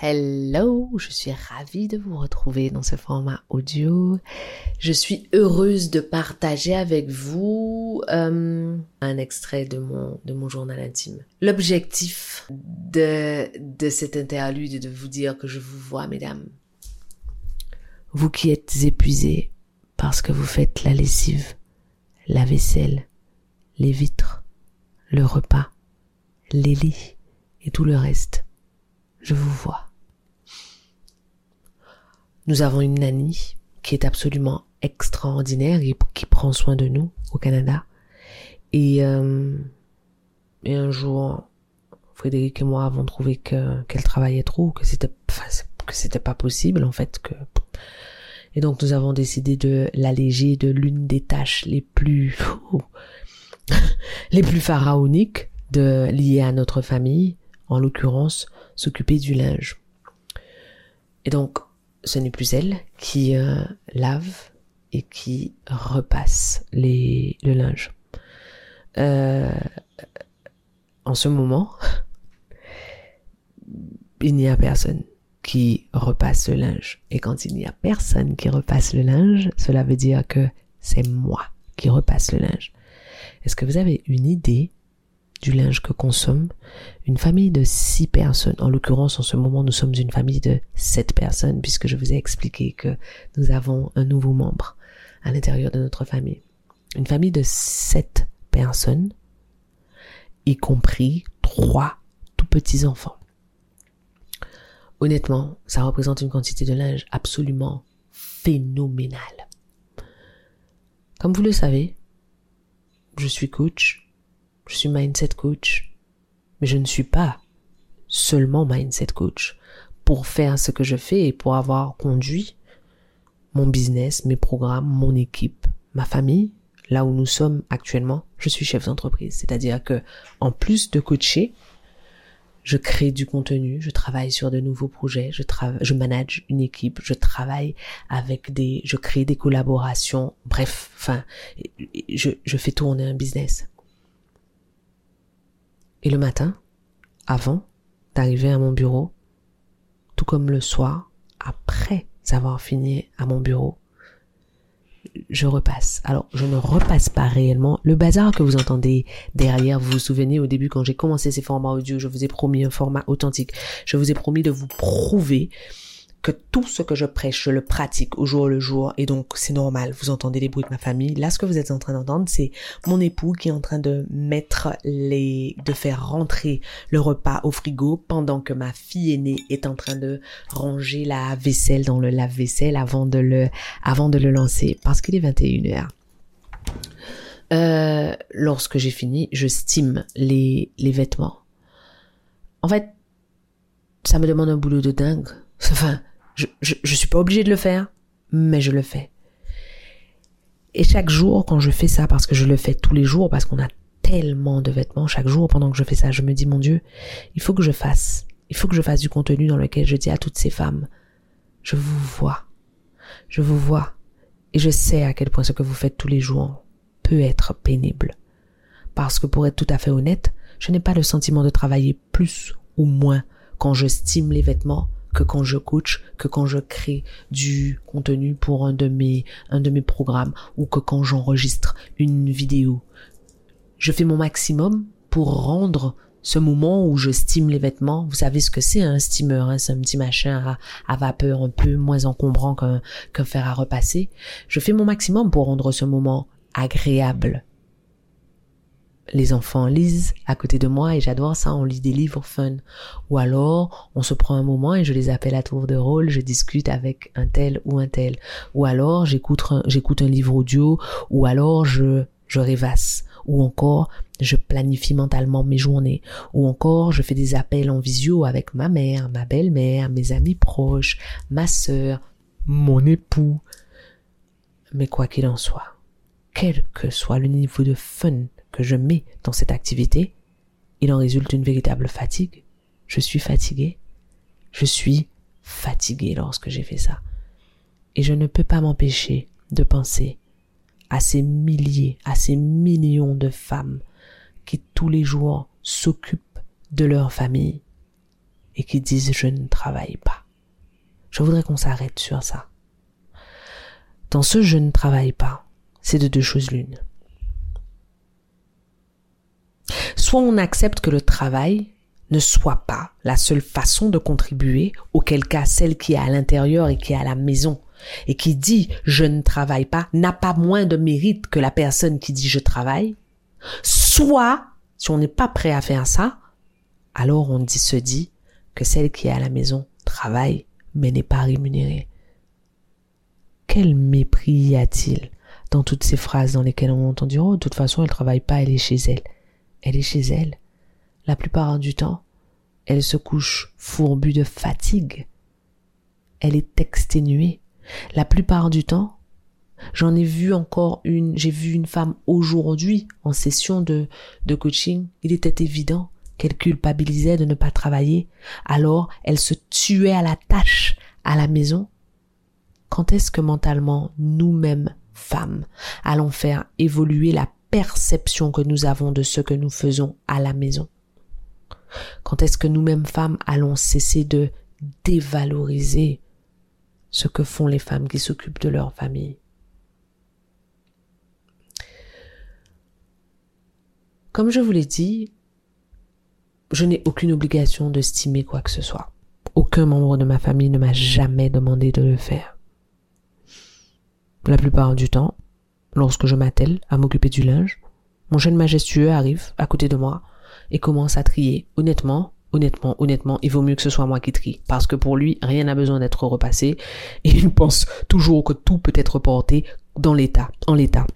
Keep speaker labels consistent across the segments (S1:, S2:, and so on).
S1: Hello, je suis ravie de vous retrouver dans ce format audio. Je suis heureuse de partager avec vous euh, un extrait de mon, de mon journal intime. L'objectif de, de cet interlude est de vous dire que je vous vois, mesdames. Vous qui êtes épuisées parce que vous faites la lessive, la vaisselle, les vitres, le repas, les lits et tout le reste. Je vous vois. Nous avons une nanny qui est absolument extraordinaire et qui prend soin de nous au Canada. Et, euh, et un jour, Frédéric et moi avons trouvé que qu'elle travaillait trop, que c'était que c'était pas possible en fait que et donc nous avons décidé de l'alléger de l'une des tâches les plus les plus pharaoniques de liées à notre famille, en l'occurrence s'occuper du linge. Et donc ce n'est plus elle qui euh, lave et qui repasse les, le linge. Euh, en ce moment, il n'y a personne qui repasse le linge. Et quand il n'y a personne qui repasse le linge, cela veut dire que c'est moi qui repasse le linge. Est-ce que vous avez une idée du linge que consomme une famille de six personnes. En l'occurrence, en ce moment, nous sommes une famille de sept personnes puisque je vous ai expliqué que nous avons un nouveau membre à l'intérieur de notre famille. Une famille de sept personnes, y compris trois tout petits enfants. Honnêtement, ça représente une quantité de linge absolument phénoménale. Comme vous le savez, je suis coach je suis mindset coach, mais je ne suis pas seulement mindset coach. Pour faire ce que je fais et pour avoir conduit mon business, mes programmes, mon équipe, ma famille, là où nous sommes actuellement, je suis chef d'entreprise. C'est-à-dire que, en plus de coacher, je crée du contenu, je travaille sur de nouveaux projets, je je manage une équipe, je travaille avec des, je crée des collaborations, bref, enfin, je, je fais tourner un business. Et le matin, avant d'arriver à mon bureau, tout comme le soir, après avoir fini à mon bureau, je repasse. Alors, je ne repasse pas réellement. Le bazar que vous entendez derrière, vous vous souvenez au début quand j'ai commencé ces formats audio, je vous ai promis un format authentique. Je vous ai promis de vous prouver que tout ce que je prêche, je le pratique au jour le jour et donc c'est normal, vous entendez les bruits de ma famille. Là, ce que vous êtes en train d'entendre, c'est mon époux qui est en train de mettre les, de faire rentrer le repas au frigo pendant que ma fille aînée est en train de ranger la vaisselle dans le lave-vaisselle avant de le, avant de le lancer parce qu'il est 21h. Euh, lorsque j'ai fini, je stime les, les vêtements. En fait, ça me demande un boulot de dingue. Enfin, je, je, suis pas obligée de le faire, mais je le fais. Et chaque jour, quand je fais ça, parce que je le fais tous les jours, parce qu'on a tellement de vêtements, chaque jour pendant que je fais ça, je me dis, mon Dieu, il faut que je fasse, il faut que je fasse du contenu dans lequel je dis à toutes ces femmes, je vous vois, je vous vois, et je sais à quel point ce que vous faites tous les jours peut être pénible. Parce que pour être tout à fait honnête, je n'ai pas le sentiment de travailler plus ou moins quand je stime les vêtements que quand je coach, que quand je crée du contenu pour un de mes, un de mes programmes ou que quand j'enregistre une vidéo. Je fais mon maximum pour rendre ce moment où je stime les vêtements, vous savez ce que c'est un steamer, hein, c'est un petit machin à, vapeur un peu moins encombrant qu'un qu'un fer à repasser. Je fais mon maximum pour rendre ce moment agréable les enfants lisent à côté de moi et j'adore ça, on lit des livres fun. Ou alors, on se prend un moment et je les appelle à tour de rôle, je discute avec un tel ou un tel. Ou alors, j'écoute un, j'écoute un livre audio, ou alors je, je rêvasse. Ou encore, je planifie mentalement mes journées. Ou encore, je fais des appels en visio avec ma mère, ma belle-mère, mes amis proches, ma sœur, mon époux. Mais quoi qu'il en soit, quel que soit le niveau de fun que je mets dans cette activité, il en résulte une véritable fatigue. Je suis fatigué. Je suis fatigué lorsque j'ai fait ça. Et je ne peux pas m'empêcher de penser à ces milliers, à ces millions de femmes qui tous les jours s'occupent de leur famille et qui disent je ne travaille pas. Je voudrais qu'on s'arrête sur ça. Dans ce je ne travaille pas, c'est de deux choses l'une. Soit on accepte que le travail ne soit pas la seule façon de contribuer, auquel cas celle qui est à l'intérieur et qui est à la maison et qui dit je ne travaille pas n'a pas moins de mérite que la personne qui dit je travaille. Soit, si on n'est pas prêt à faire ça, alors on dit, se dit que celle qui est à la maison travaille mais n'est pas rémunérée. Quel mépris y a-t-il dans toutes ces phrases dans lesquelles on entend dire oh de toute façon elle travaille pas, elle est chez elle. Elle est chez elle. La plupart du temps, elle se couche fourbue de fatigue. Elle est exténuée. La plupart du temps, j'en ai vu encore une, j'ai vu une femme aujourd'hui en session de, de coaching. Il était évident qu'elle culpabilisait de ne pas travailler. Alors, elle se tuait à la tâche à la maison. Quand est-ce que mentalement, nous-mêmes, femmes, allons faire évoluer la perception que nous avons de ce que nous faisons à la maison? Quand est-ce que nous-mêmes, femmes, allons cesser de dévaloriser ce que font les femmes qui s'occupent de leur famille? Comme je vous l'ai dit, je n'ai aucune obligation de stimer quoi que ce soit. Aucun membre de ma famille ne m'a jamais demandé de le faire. La plupart du temps, lorsque je m'attelle à m'occuper du linge, mon jeune majestueux arrive à côté de moi et commence à trier. Honnêtement, honnêtement, honnêtement, il vaut mieux que ce soit moi qui trie. Parce que pour lui, rien n'a besoin d'être repassé. Et il pense toujours que tout peut être porté dans l'état, en l'état.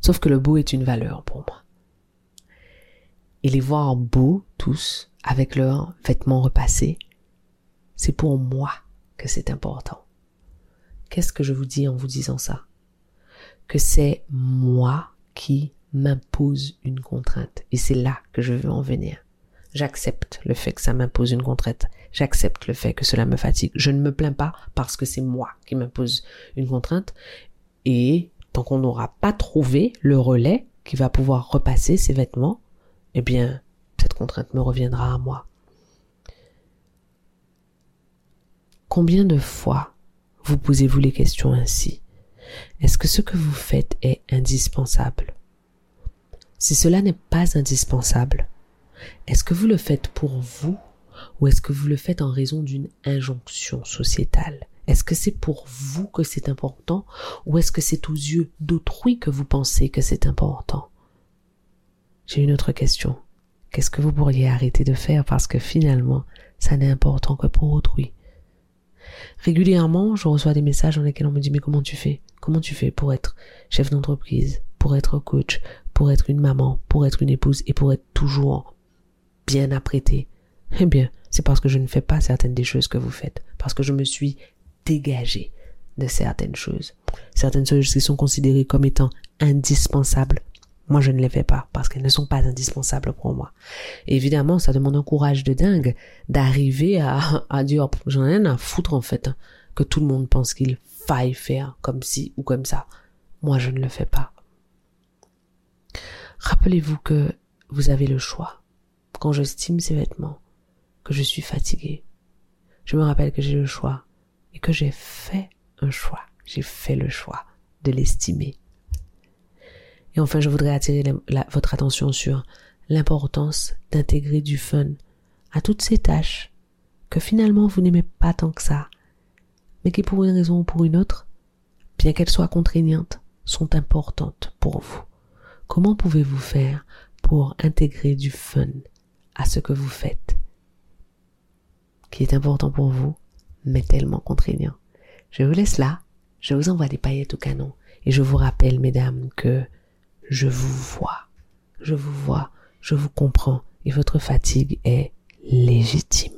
S1: Sauf que le beau est une valeur pour moi. Et les voir beaux, tous, avec leurs vêtements repassés, c'est pour moi que c'est important. Qu'est-ce que je vous dis en vous disant ça? Que c'est moi qui m'impose une contrainte. Et c'est là que je veux en venir. J'accepte le fait que ça m'impose une contrainte. J'accepte le fait que cela me fatigue. Je ne me plains pas parce que c'est moi qui m'impose une contrainte. Et tant qu'on n'aura pas trouvé le relais qui va pouvoir repasser ces vêtements, eh bien, cette contrainte me reviendra à moi. Combien de fois vous posez-vous les questions ainsi. Est-ce que ce que vous faites est indispensable? Si cela n'est pas indispensable, est-ce que vous le faites pour vous ou est-ce que vous le faites en raison d'une injonction sociétale? Est-ce que c'est pour vous que c'est important ou est-ce que c'est aux yeux d'autrui que vous pensez que c'est important? J'ai une autre question. Qu'est-ce que vous pourriez arrêter de faire parce que finalement, ça n'est important que pour autrui? Régulièrement, je reçois des messages dans lesquels on me dit mais comment tu fais? Comment tu fais pour être chef d'entreprise, pour être coach, pour être une maman, pour être une épouse et pour être toujours bien apprêtée? Eh bien, c'est parce que je ne fais pas certaines des choses que vous faites, parce que je me suis dégagée de certaines choses. Certaines choses qui sont considérées comme étant indispensables. Moi, je ne les fais pas parce qu'elles ne sont pas indispensables pour moi. évidemment, ça demande un courage de dingue d'arriver à, à dire, j'en ai rien à foutre en fait, que tout le monde pense qu'il faille faire comme ci ou comme ça. Moi, je ne le fais pas. Rappelez-vous que vous avez le choix. Quand j'estime ces vêtements, que je suis fatiguée, je me rappelle que j'ai le choix et que j'ai fait un choix. J'ai fait le choix de l'estimer. Et enfin, je voudrais attirer votre attention sur l'importance d'intégrer du fun à toutes ces tâches que finalement vous n'aimez pas tant que ça, mais qui pour une raison ou pour une autre, bien qu'elles soient contraignantes, sont importantes pour vous. Comment pouvez-vous faire pour intégrer du fun à ce que vous faites, qui est important pour vous, mais tellement contraignant? Je vous laisse là, je vous envoie des paillettes au canon, et je vous rappelle, mesdames, que je vous vois, je vous vois, je vous comprends, et votre fatigue est légitime.